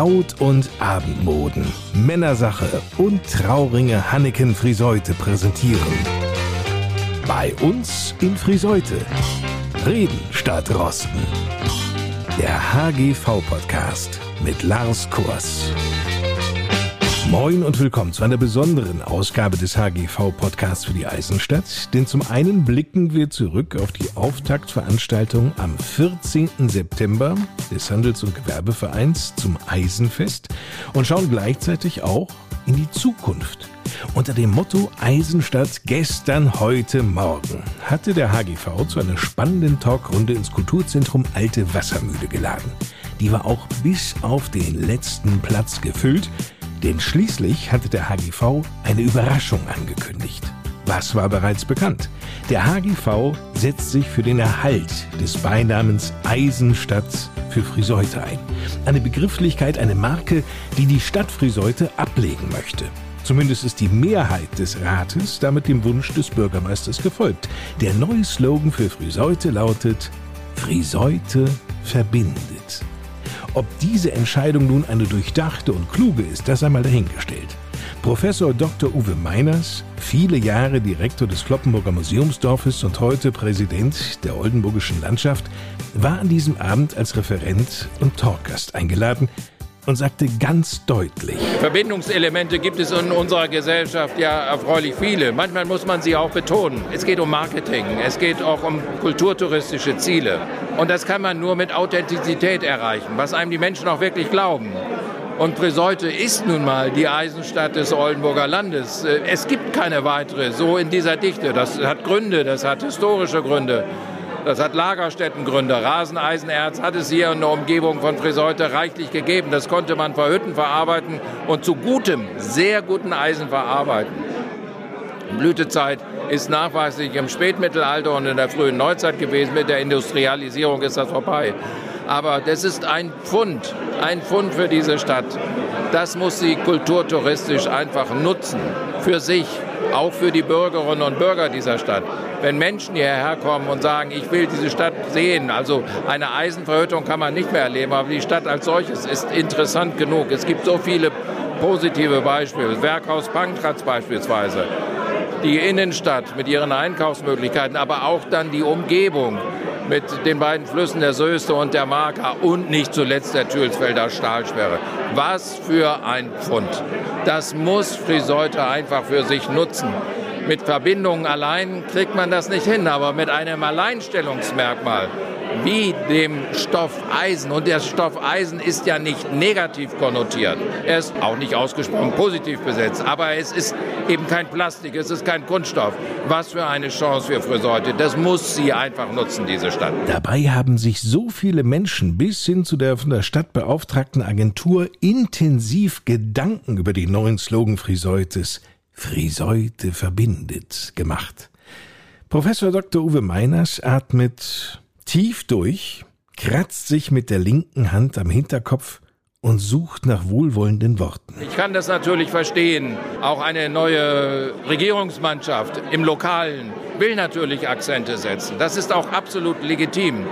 Braut- und Abendmoden, Männersache und Trauringe Hanneken Friseute präsentieren. Bei uns in Friseute. Reden statt Rosten. Der HGV-Podcast mit Lars Kurs. Moin und willkommen zu einer besonderen Ausgabe des HGV-Podcasts für die Eisenstadt. Denn zum einen blicken wir zurück auf die Auftaktveranstaltung am 14. September des Handels- und Gewerbevereins zum Eisenfest und schauen gleichzeitig auch in die Zukunft. Unter dem Motto Eisenstadt gestern, heute, morgen hatte der HGV zu einer spannenden Talkrunde ins Kulturzentrum Alte Wassermühle geladen. Die war auch bis auf den letzten Platz gefüllt denn schließlich hatte der HGV eine Überraschung angekündigt. Was war bereits bekannt? Der HGV setzt sich für den Erhalt des Beinamens Eisenstadt für Friseute ein. Eine Begrifflichkeit, eine Marke, die die Stadt Friseute ablegen möchte. Zumindest ist die Mehrheit des Rates damit dem Wunsch des Bürgermeisters gefolgt. Der neue Slogan für Friseute lautet Friseute verbindet. Ob diese Entscheidung nun eine durchdachte und kluge ist, das einmal dahingestellt. Professor Dr. Uwe Meiners, viele Jahre Direktor des Kloppenburger Museumsdorfes und heute Präsident der Oldenburgischen Landschaft, war an diesem Abend als Referent und Talkgast eingeladen und sagte ganz deutlich. Verbindungselemente gibt es in unserer Gesellschaft ja erfreulich viele. Manchmal muss man sie auch betonen. Es geht um Marketing, es geht auch um kulturtouristische Ziele. Und das kann man nur mit Authentizität erreichen, was einem die Menschen auch wirklich glauben. Und Preseute ist nun mal die Eisenstadt des Oldenburger Landes. Es gibt keine weitere so in dieser Dichte. Das hat Gründe, das hat historische Gründe. Das hat Lagerstättengründe. Raseneisenerz hat es hier in der Umgebung von Friseute reichlich gegeben. Das konnte man verhütten, verarbeiten und zu gutem, sehr guten Eisen verarbeiten. Blütezeit ist nachweislich im Spätmittelalter und in der frühen Neuzeit gewesen. Mit der Industrialisierung ist das vorbei. Aber das ist ein Pfund, ein Pfund für diese Stadt. Das muss sie kulturtouristisch einfach nutzen. Für sich, auch für die Bürgerinnen und Bürger dieser Stadt. Wenn Menschen hierher kommen und sagen, ich will diese Stadt sehen, also eine Eisenverhüttung kann man nicht mehr erleben, aber die Stadt als solches ist interessant genug. Es gibt so viele positive Beispiele. Werkhaus Pankratz beispielsweise. Die Innenstadt mit ihren Einkaufsmöglichkeiten, aber auch dann die Umgebung mit den beiden Flüssen der Söste und der Marker und nicht zuletzt der Thülsfelder Stahlsperre. Was für ein Pfund. Das muss Friseute einfach für sich nutzen. Mit Verbindungen allein kriegt man das nicht hin, aber mit einem Alleinstellungsmerkmal wie dem Stoff Eisen. Und der Stoff Eisen ist ja nicht negativ konnotiert. Er ist auch nicht ausgesprochen positiv besetzt. Aber es ist eben kein Plastik, es ist kein Kunststoff. Was für eine Chance für Friseute. Das muss sie einfach nutzen, diese Stadt. Dabei haben sich so viele Menschen bis hin zu der von der Stadt beauftragten Agentur intensiv Gedanken über den neuen Slogan Friseutes Friseute verbindet gemacht. Professor Dr. Uwe Meiners atmet tief durch, kratzt sich mit der linken Hand am Hinterkopf und sucht nach wohlwollenden Worten. Ich kann das natürlich verstehen. Auch eine neue Regierungsmannschaft im Lokalen will natürlich Akzente setzen. Das ist auch absolut legitim.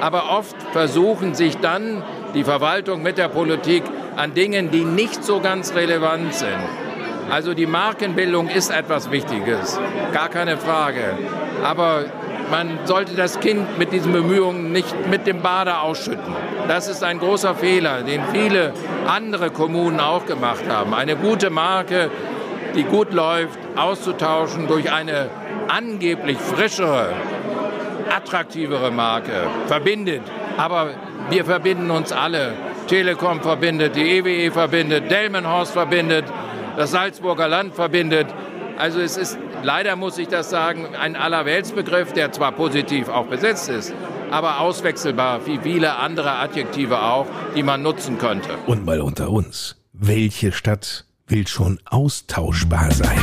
Aber oft versuchen sich dann die Verwaltung mit der Politik an Dingen, die nicht so ganz relevant sind. Also die Markenbildung ist etwas Wichtiges, gar keine Frage. Aber man sollte das Kind mit diesen Bemühungen nicht mit dem Bade ausschütten. Das ist ein großer Fehler, den viele andere Kommunen auch gemacht haben. Eine gute Marke, die gut läuft, auszutauschen durch eine angeblich frischere, attraktivere Marke, verbindet. Aber wir verbinden uns alle. Telekom verbindet, die EWE verbindet, Delmenhorst verbindet, das Salzburger Land verbindet. Also es ist, leider muss ich das sagen, ein Allerweltsbegriff, der zwar positiv auch besetzt ist, aber auswechselbar wie viele andere Adjektive auch, die man nutzen könnte. Und mal unter uns, welche Stadt will schon austauschbar sein?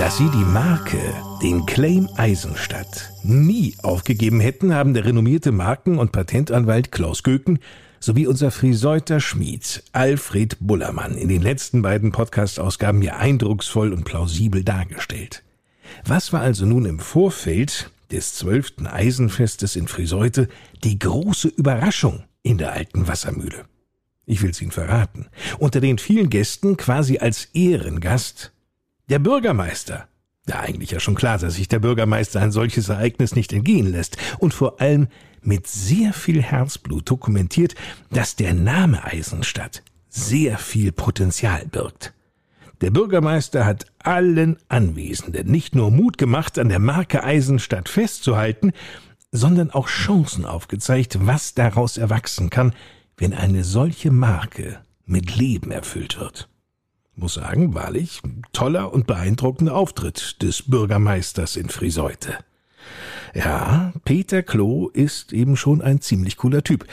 Dass sie die Marke, den Claim Eisenstadt, nie aufgegeben hätten, haben der renommierte Marken- und Patentanwalt Klaus Göken sowie unser Friseuter Schmied Alfred Bullermann in den letzten beiden Podcast-Ausgaben mir eindrucksvoll und plausibel dargestellt. Was war also nun im Vorfeld des zwölften Eisenfestes in Friseute die große Überraschung in der alten Wassermühle. Ich will's Ihnen verraten. Unter den vielen Gästen quasi als Ehrengast der Bürgermeister. Ja, eigentlich ja schon klar, dass sich der Bürgermeister ein solches Ereignis nicht entgehen lässt und vor allem mit sehr viel Herzblut dokumentiert, dass der Name Eisenstadt sehr viel Potenzial birgt. Der Bürgermeister hat allen Anwesenden nicht nur Mut gemacht, an der Marke Eisenstadt festzuhalten, sondern auch Chancen aufgezeigt, was daraus erwachsen kann, wenn eine solche Marke mit Leben erfüllt wird. Muss sagen, wahrlich, toller und beeindruckender Auftritt des Bürgermeisters in Friseute. Ja, Peter Klo ist eben schon ein ziemlich cooler Typ.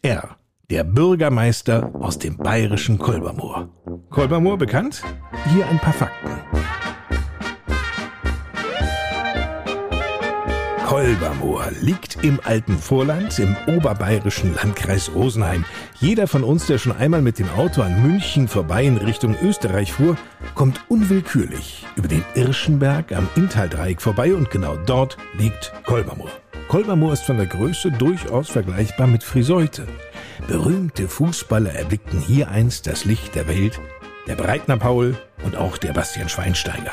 Er, der Bürgermeister aus dem bayerischen Kolbermoor. Kolbermoor bekannt? Hier ein paar Fakten. Kolbermoor liegt im alten Vorland im oberbayerischen Landkreis Rosenheim. Jeder von uns, der schon einmal mit dem Auto an München vorbei in Richtung Österreich fuhr, kommt unwillkürlich über den Irschenberg am Inntaldreieck vorbei und genau dort liegt Kolbermoor. Kolbermoor ist von der Größe durchaus vergleichbar mit Friseute. Berühmte Fußballer erblickten hier einst das Licht der Welt, der Breitner Paul und auch der Bastian Schweinsteiger.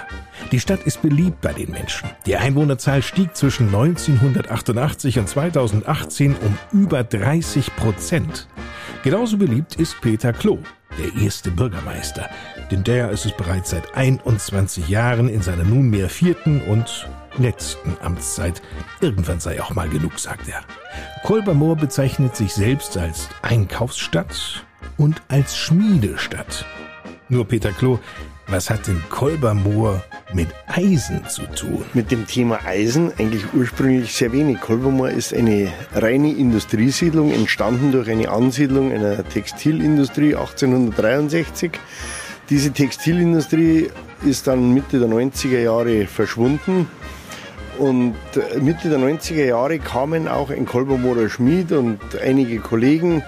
Die Stadt ist beliebt bei den Menschen. Die Einwohnerzahl stieg zwischen 1988 und 2018 um über 30 Prozent. Genauso beliebt ist Peter Klo, der erste Bürgermeister, denn der ist es bereits seit 21 Jahren in seiner nunmehr vierten und letzten Amtszeit. Irgendwann sei auch mal genug, sagt er. Kolbermoor bezeichnet sich selbst als Einkaufsstadt und als Schmiedestadt. Nur Peter Klo, was hat denn Kolbermoor mit Eisen zu tun? Mit dem Thema Eisen eigentlich ursprünglich sehr wenig. Kolbermoor ist eine reine Industriesiedlung, entstanden durch eine Ansiedlung einer Textilindustrie 1863. Diese Textilindustrie ist dann Mitte der 90er Jahre verschwunden. Und Mitte der 90er Jahre kamen auch ein Kolbermoorer Schmied und einige Kollegen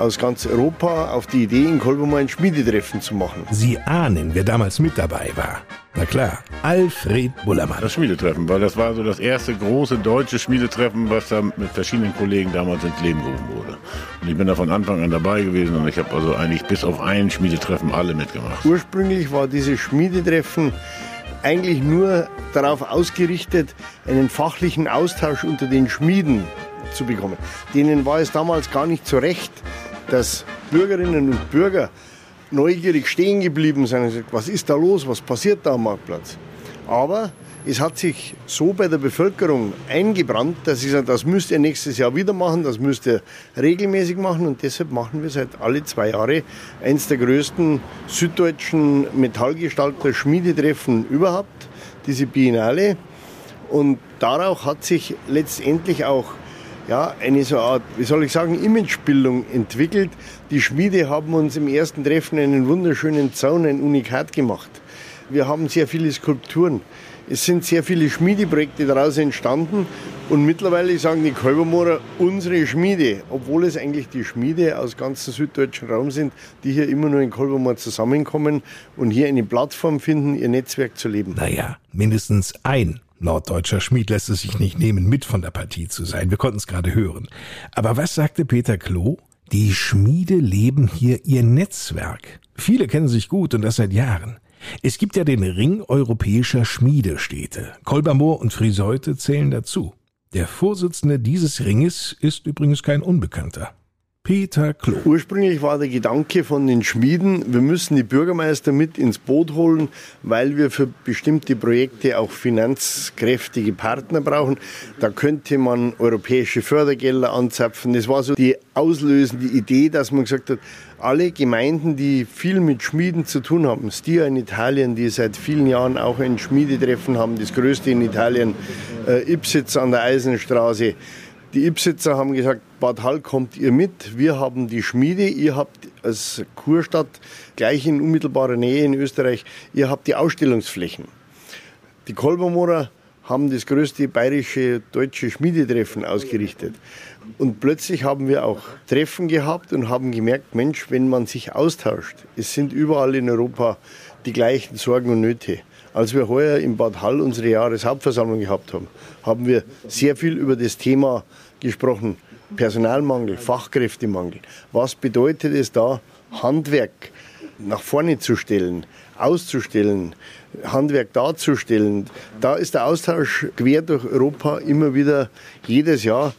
aus ganz Europa auf die Idee, in Kolbermoor ein Schmiedetreffen zu machen. Sie ahnen, wer damals mit dabei war. Na klar, Alfred Bullermann. Das Schmiedetreffen, weil das war so das erste große deutsche Schmiedetreffen, was da mit verschiedenen Kollegen damals ins Leben gerufen wurde. Und ich bin da von Anfang an dabei gewesen und ich habe also eigentlich bis auf ein Schmiedetreffen alle mitgemacht. Ursprünglich war dieses Schmiedetreffen eigentlich nur darauf ausgerichtet, einen fachlichen Austausch unter den Schmieden zu bekommen. Denen war es damals gar nicht so recht, dass Bürgerinnen und Bürger neugierig stehen geblieben sind und gesagt, was ist da los, was passiert da am Marktplatz. Aber es hat sich so bei der Bevölkerung eingebrannt, dass ich sage, das müsst ihr nächstes Jahr wieder machen, das müsst ihr regelmäßig machen und deshalb machen wir seit alle zwei Jahre eins der größten süddeutschen Metallgestalter Schmiedetreffen überhaupt, diese Biennale. Und darauf hat sich letztendlich auch ja, eine so Art, wie soll ich sagen, Imagebildung entwickelt. Die Schmiede haben uns im ersten Treffen einen wunderschönen Zaun, ein Unikat gemacht. Wir haben sehr viele Skulpturen. Es sind sehr viele Schmiedeprojekte daraus entstanden und mittlerweile sagen die Kolbermoorer unsere Schmiede, obwohl es eigentlich die Schmiede aus ganzem süddeutschen Raum sind, die hier immer nur in Kolbermoor zusammenkommen und hier eine Plattform finden, ihr Netzwerk zu leben. Naja, mindestens ein Norddeutscher Schmied lässt es sich nicht nehmen, mit von der Partie zu sein. Wir konnten es gerade hören. Aber was sagte Peter Klo? Die Schmiede leben hier ihr Netzwerk. Viele kennen sich gut und das seit Jahren. Es gibt ja den Ring europäischer Schmiedestädte. Kolbermoor und Friseute zählen dazu. Der Vorsitzende dieses Ringes ist übrigens kein Unbekannter. Peter Klo. Ursprünglich war der Gedanke von den Schmieden, wir müssen die Bürgermeister mit ins Boot holen, weil wir für bestimmte Projekte auch finanzkräftige Partner brauchen. Da könnte man europäische Fördergelder anzapfen. Das war so die auslösende Idee, dass man gesagt hat, alle Gemeinden, die viel mit Schmieden zu tun haben, Stia in Italien, die seit vielen Jahren auch ein Schmiedetreffen haben, das größte in Italien, äh, Ipsitz an der Eisenstraße, die Ipsitzer haben gesagt, Bad Hall kommt ihr mit, wir haben die Schmiede, ihr habt als Kurstadt gleich in unmittelbarer Nähe in Österreich, ihr habt die Ausstellungsflächen. Die Kolbermoorer haben das größte bayerische deutsche Schmiedetreffen ausgerichtet. Und plötzlich haben wir auch Treffen gehabt und haben gemerkt, Mensch, wenn man sich austauscht, es sind überall in Europa die gleichen Sorgen und Nöte. Als wir heuer in Bad Hall unsere Jahreshauptversammlung gehabt haben, haben wir sehr viel über das Thema gesprochen. Personalmangel, Fachkräftemangel. Was bedeutet es da, Handwerk nach vorne zu stellen, auszustellen, Handwerk darzustellen? Da ist der Austausch quer durch Europa immer wieder jedes Jahr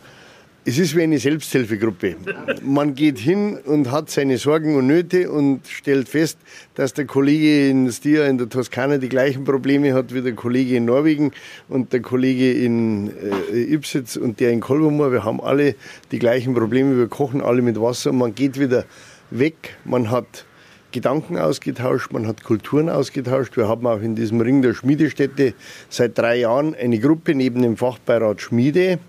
es ist wie eine Selbsthilfegruppe. Man geht hin und hat seine Sorgen und Nöte und stellt fest, dass der Kollege in Stia in der Toskana die gleichen Probleme hat wie der Kollege in Norwegen und der Kollege in äh, Ipsitz und der in Kolbermoor. Wir haben alle die gleichen Probleme. Wir kochen alle mit Wasser man geht wieder weg. Man hat Gedanken ausgetauscht, man hat Kulturen ausgetauscht. Wir haben auch in diesem Ring der Schmiedestätte seit drei Jahren eine Gruppe neben dem Fachbeirat Schmiede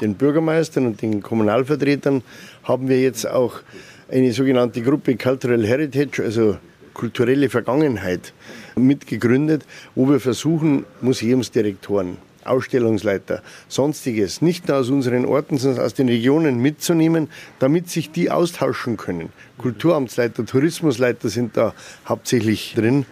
den Bürgermeistern und den Kommunalvertretern haben wir jetzt auch eine sogenannte Gruppe Cultural Heritage, also kulturelle Vergangenheit, mitgegründet, wo wir versuchen, Museumsdirektoren, Ausstellungsleiter, sonstiges, nicht nur aus unseren Orten, sondern aus den Regionen mitzunehmen, damit sich die austauschen können. Kulturamtsleiter, Tourismusleiter sind da hauptsächlich drin.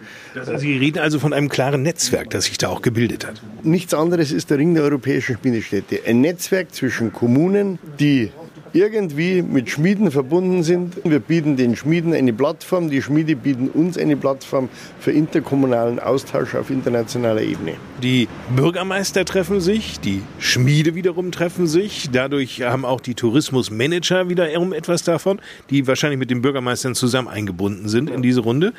Sie reden also von einem klaren Netzwerk, das sich da auch gebildet hat. Nichts anderes ist der Ring der europäischen Schmiedestädte. Ein Netzwerk zwischen Kommunen, die irgendwie mit Schmieden verbunden sind. Wir bieten den Schmieden eine Plattform, die Schmiede bieten uns eine Plattform für interkommunalen Austausch auf internationaler Ebene. Die Bürgermeister treffen sich, die Schmiede wiederum treffen sich. Dadurch haben auch die Tourismusmanager wiederum etwas davon, die wahrscheinlich mit den Bürgermeistern zusammen eingebunden sind in diese Runde.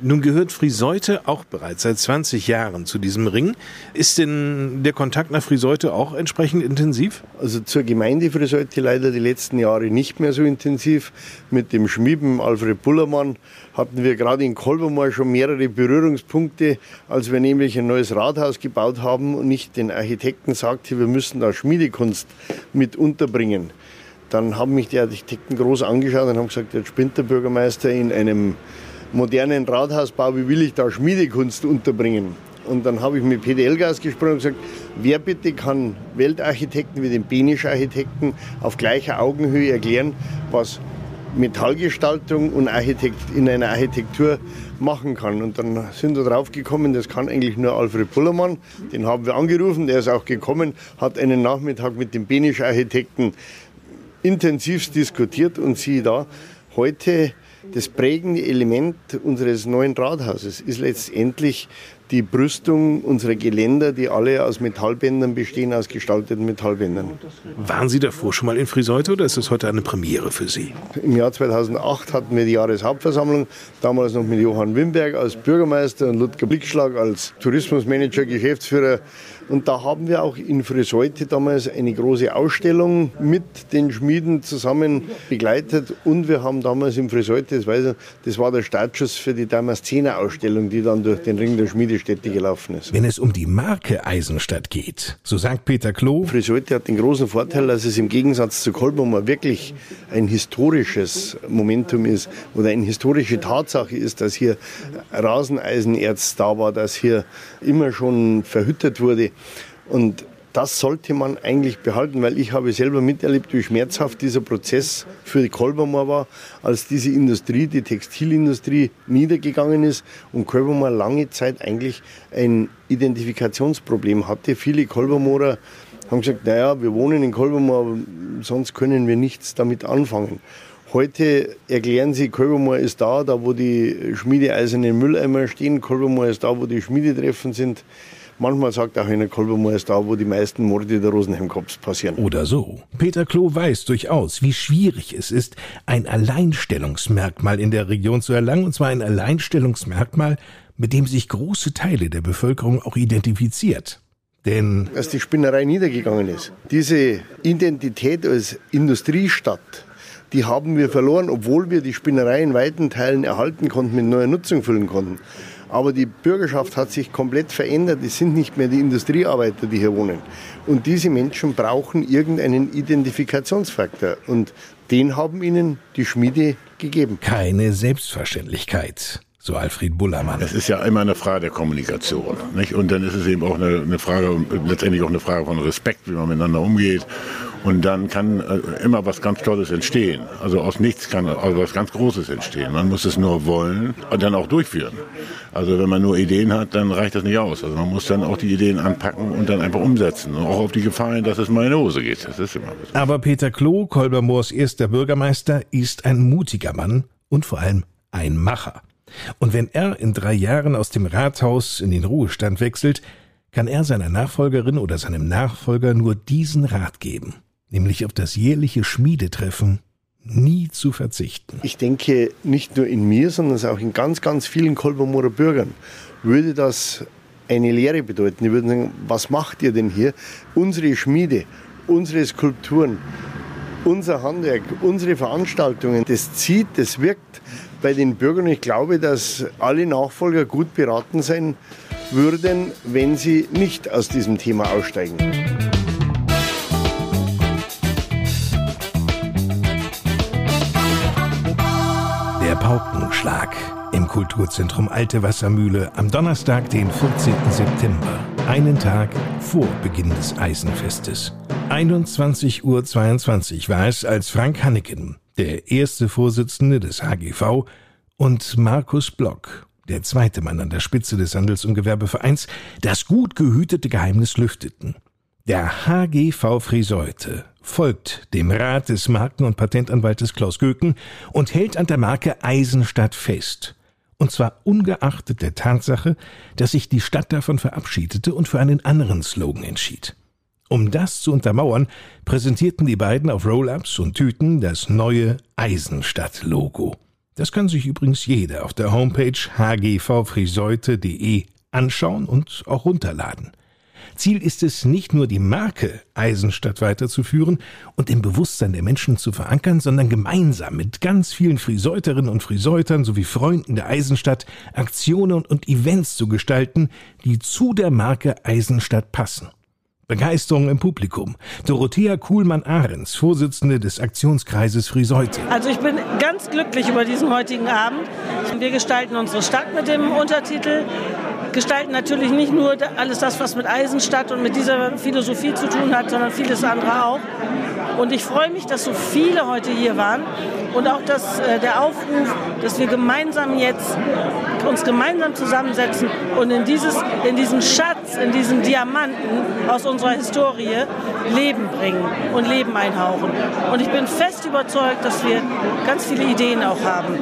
Nun gehört Friseute auch bereits seit 20 Jahren zu diesem Ring. Ist denn der Kontakt nach Friseute auch entsprechend intensiv? Also zur Gemeinde Friseute leider die letzten letzten Jahre nicht mehr so intensiv. Mit dem Schmieben Alfred Bullermann hatten wir gerade in Kolbermoor schon mehrere Berührungspunkte, als wir nämlich ein neues Rathaus gebaut haben und nicht den Architekten sagte, wir müssen da Schmiedekunst mit unterbringen. Dann haben mich die Architekten groß angeschaut und haben gesagt, jetzt spinnt der Bürgermeister in einem modernen Rathausbau, wie will ich da Schmiedekunst unterbringen? Und dann habe ich mit Peter Elgas gesprochen und gesagt, wer bitte kann Weltarchitekten wie den Benisch-Architekten auf gleicher Augenhöhe erklären, was Metallgestaltung und Architekt in einer Architektur machen kann. Und dann sind wir drauf gekommen, das kann eigentlich nur Alfred Pullermann. Den haben wir angerufen, der ist auch gekommen, hat einen Nachmittag mit dem Benisch-Architekten intensivst diskutiert und siehe da, heute das prägende Element unseres neuen Rathauses ist letztendlich die Brüstung unserer Geländer, die alle aus Metallbändern bestehen, aus gestalteten Metallbändern. Waren Sie davor schon mal in Friseute oder ist das heute eine Premiere für Sie? Im Jahr 2008 hatten wir die Jahreshauptversammlung, damals noch mit Johann Wimberg als Bürgermeister und Ludger Blickschlag als Tourismusmanager, Geschäftsführer und da haben wir auch in Friseute damals eine große Ausstellung mit den Schmieden zusammen begleitet. Und wir haben damals in Friseute, das, weiß ich, das war der Startschuss für die Damaszener-Ausstellung, die dann durch den Ring der Schmiedestätte gelaufen ist. Wenn es um die Marke Eisenstadt geht, so sagt Peter Klo. Friseute hat den großen Vorteil, dass es im Gegensatz zu Kolbummer wirklich ein historisches Momentum ist oder eine historische Tatsache ist, dass hier Raseneisenerz da war, dass hier immer schon verhüttet wurde. Und das sollte man eigentlich behalten, weil ich habe selber miterlebt, wie schmerzhaft dieser Prozess für die Kolbermoor war, als diese Industrie, die Textilindustrie, niedergegangen ist und Kolbermoor lange Zeit eigentlich ein Identifikationsproblem hatte. Viele Kolbermoorer haben gesagt, naja, wir wohnen in Kolbermoor, sonst können wir nichts damit anfangen. Heute erklären sie, Kolbermoor ist da, da wo die schmiedeeisernen Mülleimer stehen. Kolbermoor ist da, wo die Schmiedetreffen sind. Manchmal sagt auch einer, Kolbermoor ist da, wo die meisten Morde der Rosenheim-Cops passieren. Oder so. Peter Klo weiß durchaus, wie schwierig es ist, ein Alleinstellungsmerkmal in der Region zu erlangen, und zwar ein Alleinstellungsmerkmal, mit dem sich große Teile der Bevölkerung auch identifiziert. Denn dass die Spinnerei niedergegangen ist. Diese Identität als Industriestadt, die haben wir verloren, obwohl wir die Spinnerei in weiten Teilen erhalten konnten, mit neuer Nutzung füllen konnten. Aber die Bürgerschaft hat sich komplett verändert. Es sind nicht mehr die Industriearbeiter, die hier wohnen. Und diese Menschen brauchen irgendeinen Identifikationsfaktor. Und den haben ihnen die Schmiede gegeben. Keine Selbstverständlichkeit. So Alfred Bullermann. Es ist ja immer eine Frage der Kommunikation. Nicht? Und dann ist es eben auch eine, eine Frage, letztendlich auch eine Frage von Respekt, wie man miteinander umgeht. Und dann kann äh, immer was ganz Tolles entstehen. Also aus nichts kann also was ganz Großes entstehen. Man muss es nur wollen und dann auch durchführen. Also wenn man nur Ideen hat, dann reicht das nicht aus. Also man muss dann auch die Ideen anpacken und dann einfach umsetzen. Und auch auf die Gefahr hin, dass es mal in die Hose geht. Das ist immer so. Aber Peter Klo, Kolbermoors erster Bürgermeister, ist ein mutiger Mann und vor allem ein Macher. Und wenn er in drei Jahren aus dem Rathaus in den Ruhestand wechselt, kann er seiner Nachfolgerin oder seinem Nachfolger nur diesen Rat geben, nämlich auf das jährliche Schmiedetreffen nie zu verzichten. Ich denke, nicht nur in mir, sondern auch in ganz, ganz vielen Kolbermoorer Bürgern würde das eine Lehre bedeuten. Die würden sagen, was macht ihr denn hier? Unsere Schmiede, unsere Skulpturen, unser Handwerk, unsere Veranstaltungen, das zieht, das wirkt bei den Bürgern. Ich glaube, dass alle Nachfolger gut beraten sein würden, wenn sie nicht aus diesem Thema aussteigen. Der Paukenschlag im Kulturzentrum Alte Wassermühle am Donnerstag, den 14. September, einen Tag vor Beginn des Eisenfestes. 21.22 Uhr war es, als Frank Hanneken, der erste Vorsitzende des HGV, und Markus Block, der zweite Mann an der Spitze des Handels- und Gewerbevereins, das gut gehütete Geheimnis lüfteten. Der HGV Friseute folgt dem Rat des Marken- und Patentanwaltes Klaus Göken und hält an der Marke Eisenstadt fest. Und zwar ungeachtet der Tatsache, dass sich die Stadt davon verabschiedete und für einen anderen Slogan entschied. Um das zu untermauern, präsentierten die beiden auf Roll-ups und Tüten das neue Eisenstadt-Logo. Das kann sich übrigens jeder auf der Homepage hgvfriseute.de anschauen und auch runterladen. Ziel ist es, nicht nur die Marke Eisenstadt weiterzuführen und im Bewusstsein der Menschen zu verankern, sondern gemeinsam mit ganz vielen Friseuterinnen und Friseutern sowie Freunden der Eisenstadt Aktionen und Events zu gestalten, die zu der Marke Eisenstadt passen. Begeisterung im Publikum. Dorothea Kuhlmann-Ahrens, Vorsitzende des Aktionskreises Friseute. Also ich bin ganz glücklich über diesen heutigen Abend. Wir gestalten unsere Stadt mit dem Untertitel gestalten natürlich nicht nur alles das, was mit Eisenstadt und mit dieser Philosophie zu tun hat, sondern vieles andere auch. Und ich freue mich, dass so viele heute hier waren und auch dass äh, der Aufruf, dass wir gemeinsam jetzt uns gemeinsam zusammensetzen und in, dieses, in diesen Schatz, in diesen Diamanten aus unserer Historie Leben bringen und Leben einhauchen. Und ich bin fest überzeugt, dass wir ganz viele Ideen auch haben.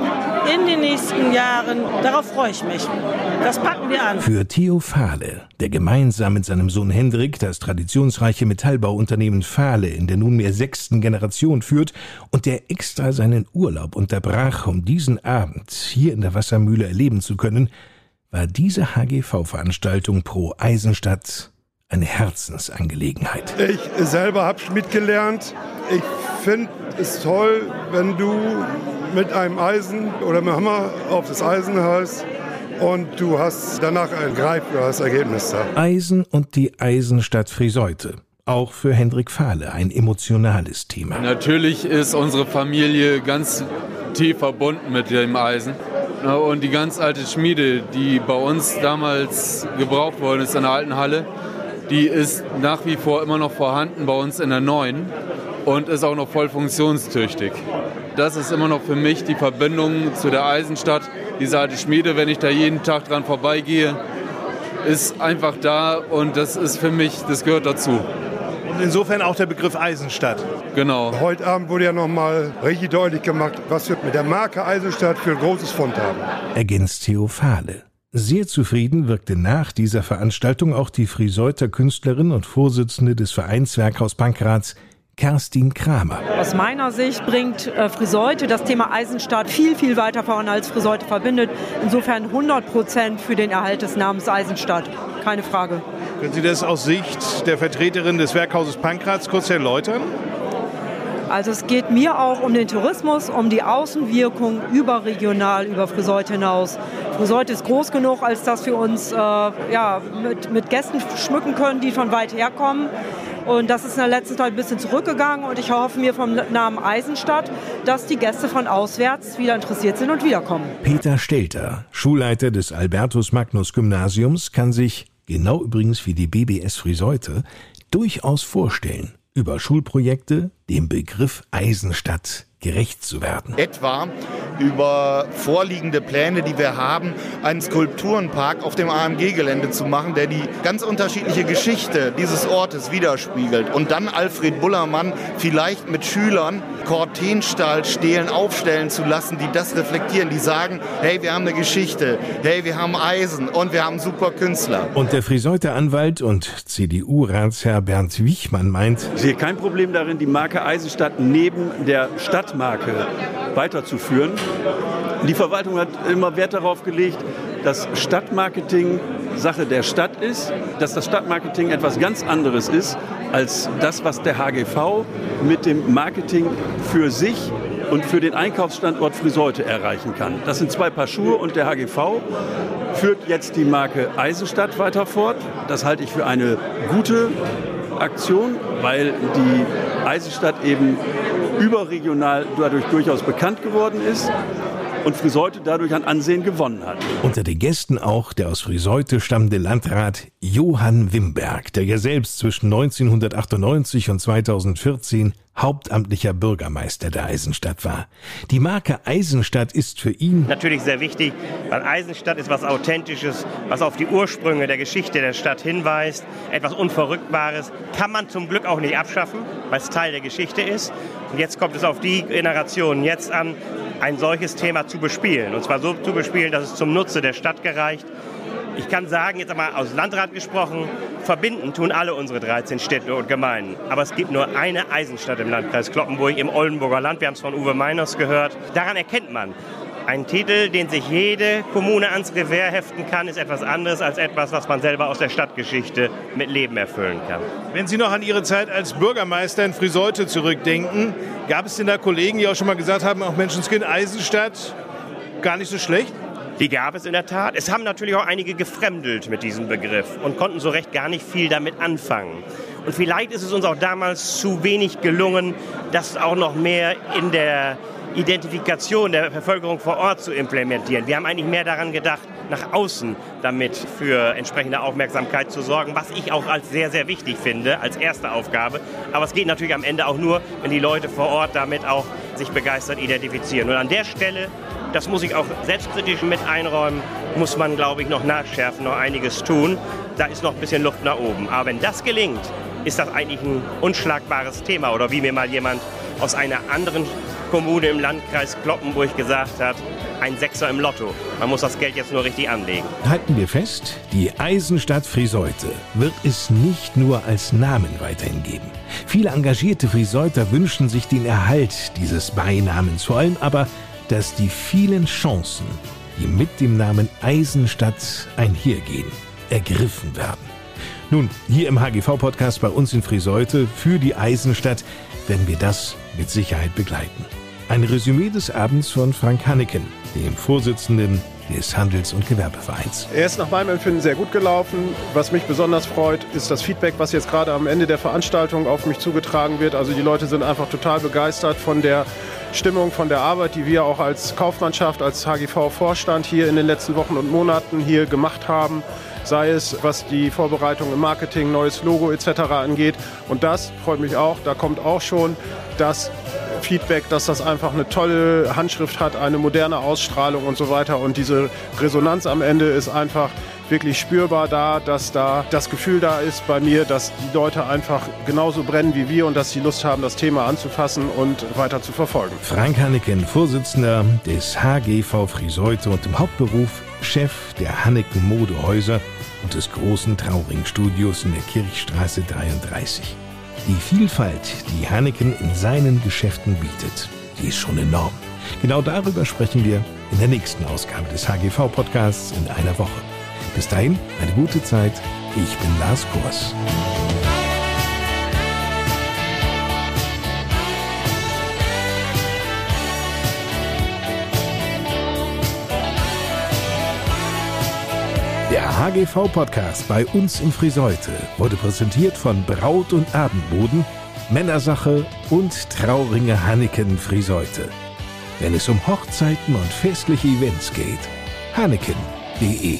In den nächsten Jahren, darauf freue ich mich. Das packen wir an. Für Theo Fahle, der gemeinsam mit seinem Sohn Hendrik das traditionsreiche Metallbauunternehmen Fahle in der nunmehr sechsten Generation führt und der extra seinen Urlaub unterbrach, um diesen Abend hier in der Wassermühle erleben zu können, war diese HGV-Veranstaltung pro Eisenstadt eine Herzensangelegenheit. Ich selber habe Schmied gelernt. Ich finde es toll, wenn du mit einem Eisen oder mit Hammer auf das Eisen hast und du hast danach ein greifbares Ergebnis da. Eisen und die Eisenstadt Friseute. Auch für Hendrik Fahle ein emotionales Thema. Natürlich ist unsere Familie ganz tief verbunden mit dem Eisen. Und die ganz alte Schmiede, die bei uns damals gebraucht worden ist in der alten Halle, die ist nach wie vor immer noch vorhanden bei uns in der neuen und ist auch noch voll funktionstüchtig. Das ist immer noch für mich die Verbindung zu der Eisenstadt. Diese alte Schmiede, wenn ich da jeden Tag dran vorbeigehe, ist einfach da und das ist für mich, das gehört dazu. Und insofern auch der Begriff Eisenstadt. Genau. Heute Abend wurde ja nochmal richtig deutlich gemacht, was wir mit der Marke Eisenstadt für ein großes Fund haben. Ergänzt Theo Fahle. Sehr zufrieden wirkte nach dieser Veranstaltung auch die Friseuter Künstlerin und Vorsitzende des Vereins Werkhaus Pankrats, Kerstin Kramer. Aus meiner Sicht bringt äh, Friseute das Thema Eisenstadt viel, viel weiter voran als Friseute verbindet. Insofern 100 Prozent für den Erhalt des Namens Eisenstadt. Keine Frage. Können Sie das aus Sicht der Vertreterin des Werkhauses Pankrats kurz erläutern? Also es geht mir auch um den Tourismus, um die Außenwirkung überregional über Friseute hinaus. Friseute ist groß genug, als dass wir uns äh, ja, mit, mit Gästen schmücken können, die von weit her kommen. Und das ist in der letzten Zeit ein bisschen zurückgegangen und ich hoffe mir vom Namen Eisenstadt, dass die Gäste von auswärts wieder interessiert sind und wiederkommen. Peter Stelter, Schulleiter des Albertus Magnus Gymnasiums, kann sich, genau übrigens wie die BBS Friseute, durchaus vorstellen, über Schulprojekte dem Begriff Eisenstadt gerecht zu werden. Etwa über vorliegende Pläne, die wir haben, einen Skulpturenpark auf dem AMG-Gelände zu machen, der die ganz unterschiedliche Geschichte dieses Ortes widerspiegelt. Und dann Alfred Bullermann vielleicht mit Schülern Cortenstahl stehlen, aufstellen zu lassen, die das reflektieren, die sagen, hey, wir haben eine Geschichte, hey, wir haben Eisen und wir haben super Künstler. Und der Friseuter Anwalt und CDU-Ratsherr Bernd Wichmann meint, ich sehe kein Problem darin, die Marke Eisenstadt neben der Stadtmarke weiterzuführen. Die Verwaltung hat immer Wert darauf gelegt, dass Stadtmarketing Sache der Stadt ist, dass das Stadtmarketing etwas ganz anderes ist als das, was der HGV mit dem Marketing für sich und für den Einkaufsstandort Friseute erreichen kann. Das sind zwei Paar Schuhe und der HGV führt jetzt die Marke Eisenstadt weiter fort. Das halte ich für eine gute Aktion, weil die Eisenstadt eben überregional dadurch durchaus bekannt geworden ist und Friseute dadurch an Ansehen gewonnen hat. Unter den Gästen auch der aus Friseute stammende Landrat Johann Wimberg, der ja selbst zwischen 1998 und 2014 hauptamtlicher Bürgermeister der Eisenstadt war. Die Marke Eisenstadt ist für ihn natürlich sehr wichtig, weil Eisenstadt ist was Authentisches, was auf die Ursprünge der Geschichte der Stadt hinweist, etwas Unverrückbares, kann man zum Glück auch nicht abschaffen, weil es Teil der Geschichte ist. Und jetzt kommt es auf die Generation jetzt an, ein solches Thema zu bespielen. Und zwar so zu bespielen, dass es zum Nutze der Stadt gereicht, ich kann sagen, jetzt einmal aus Landrat gesprochen, verbinden tun alle unsere 13 Städte und Gemeinden. Aber es gibt nur eine Eisenstadt im Landkreis Kloppenburg im Oldenburger Land. Wir haben es von Uwe Meiners gehört. Daran erkennt man, ein Titel, den sich jede Kommune ans Revers heften kann, ist etwas anderes als etwas, was man selber aus der Stadtgeschichte mit Leben erfüllen kann. Wenn Sie noch an Ihre Zeit als Bürgermeister in Friseute zurückdenken, gab es denn da Kollegen, die auch schon mal gesagt haben, auch Menschenskind Eisenstadt, gar nicht so schlecht? Die gab es in der Tat. Es haben natürlich auch einige gefremdelt mit diesem Begriff und konnten so recht gar nicht viel damit anfangen. Und vielleicht ist es uns auch damals zu wenig gelungen, das auch noch mehr in der Identifikation der Bevölkerung vor Ort zu implementieren. Wir haben eigentlich mehr daran gedacht, nach außen damit für entsprechende Aufmerksamkeit zu sorgen, was ich auch als sehr, sehr wichtig finde, als erste Aufgabe. Aber es geht natürlich am Ende auch nur, wenn die Leute vor Ort damit auch sich begeistert identifizieren. Und an der Stelle das muss ich auch selbstkritisch mit einräumen, muss man, glaube ich, noch nachschärfen, noch einiges tun. Da ist noch ein bisschen Luft nach oben. Aber wenn das gelingt, ist das eigentlich ein unschlagbares Thema. Oder wie mir mal jemand aus einer anderen Kommune im Landkreis Kloppenburg gesagt hat, ein Sechser im Lotto. Man muss das Geld jetzt nur richtig anlegen. Halten wir fest, die Eisenstadt Friseute wird es nicht nur als Namen weiterhin geben. Viele engagierte Friseuter wünschen sich den Erhalt dieses Beinamens, vor allem aber dass die vielen Chancen, die mit dem Namen Eisenstadt einhergehen, ergriffen werden. Nun, hier im HGV-Podcast bei uns in Friseute für die Eisenstadt werden wir das mit Sicherheit begleiten. Ein Resümee des Abends von Frank Hanneken, dem Vorsitzenden des Handels- und Gewerbevereins. Er ist nach meinem Empfinden sehr gut gelaufen. Was mich besonders freut, ist das Feedback, was jetzt gerade am Ende der Veranstaltung auf mich zugetragen wird. Also die Leute sind einfach total begeistert von der Stimmung, von der Arbeit, die wir auch als Kaufmannschaft, als HGV-Vorstand hier in den letzten Wochen und Monaten hier gemacht haben sei es was die Vorbereitung im Marketing, neues Logo etc. angeht. Und das freut mich auch. Da kommt auch schon das Feedback, dass das einfach eine tolle Handschrift hat, eine moderne Ausstrahlung und so weiter. Und diese Resonanz am Ende ist einfach wirklich spürbar da, dass da das Gefühl da ist bei mir, dass die Leute einfach genauso brennen wie wir und dass sie Lust haben, das Thema anzufassen und weiter zu verfolgen. Frank Hanneken, Vorsitzender des HGV Friseute und im Hauptberuf Chef der Hanneken Modehäuser und des großen Trauring-Studios in der Kirchstraße 33. Die Vielfalt, die Hanneken in seinen Geschäften bietet, die ist schon enorm. Genau darüber sprechen wir in der nächsten Ausgabe des HGV-Podcasts in einer Woche. Bis dahin, eine gute Zeit. Ich bin Lars Kors. HGV-Podcast bei uns in Friseute wurde präsentiert von Braut- und Abendboden, Männersache und Trauringe Hanneken Friseute. Wenn es um Hochzeiten und festliche Events geht, hanneken.de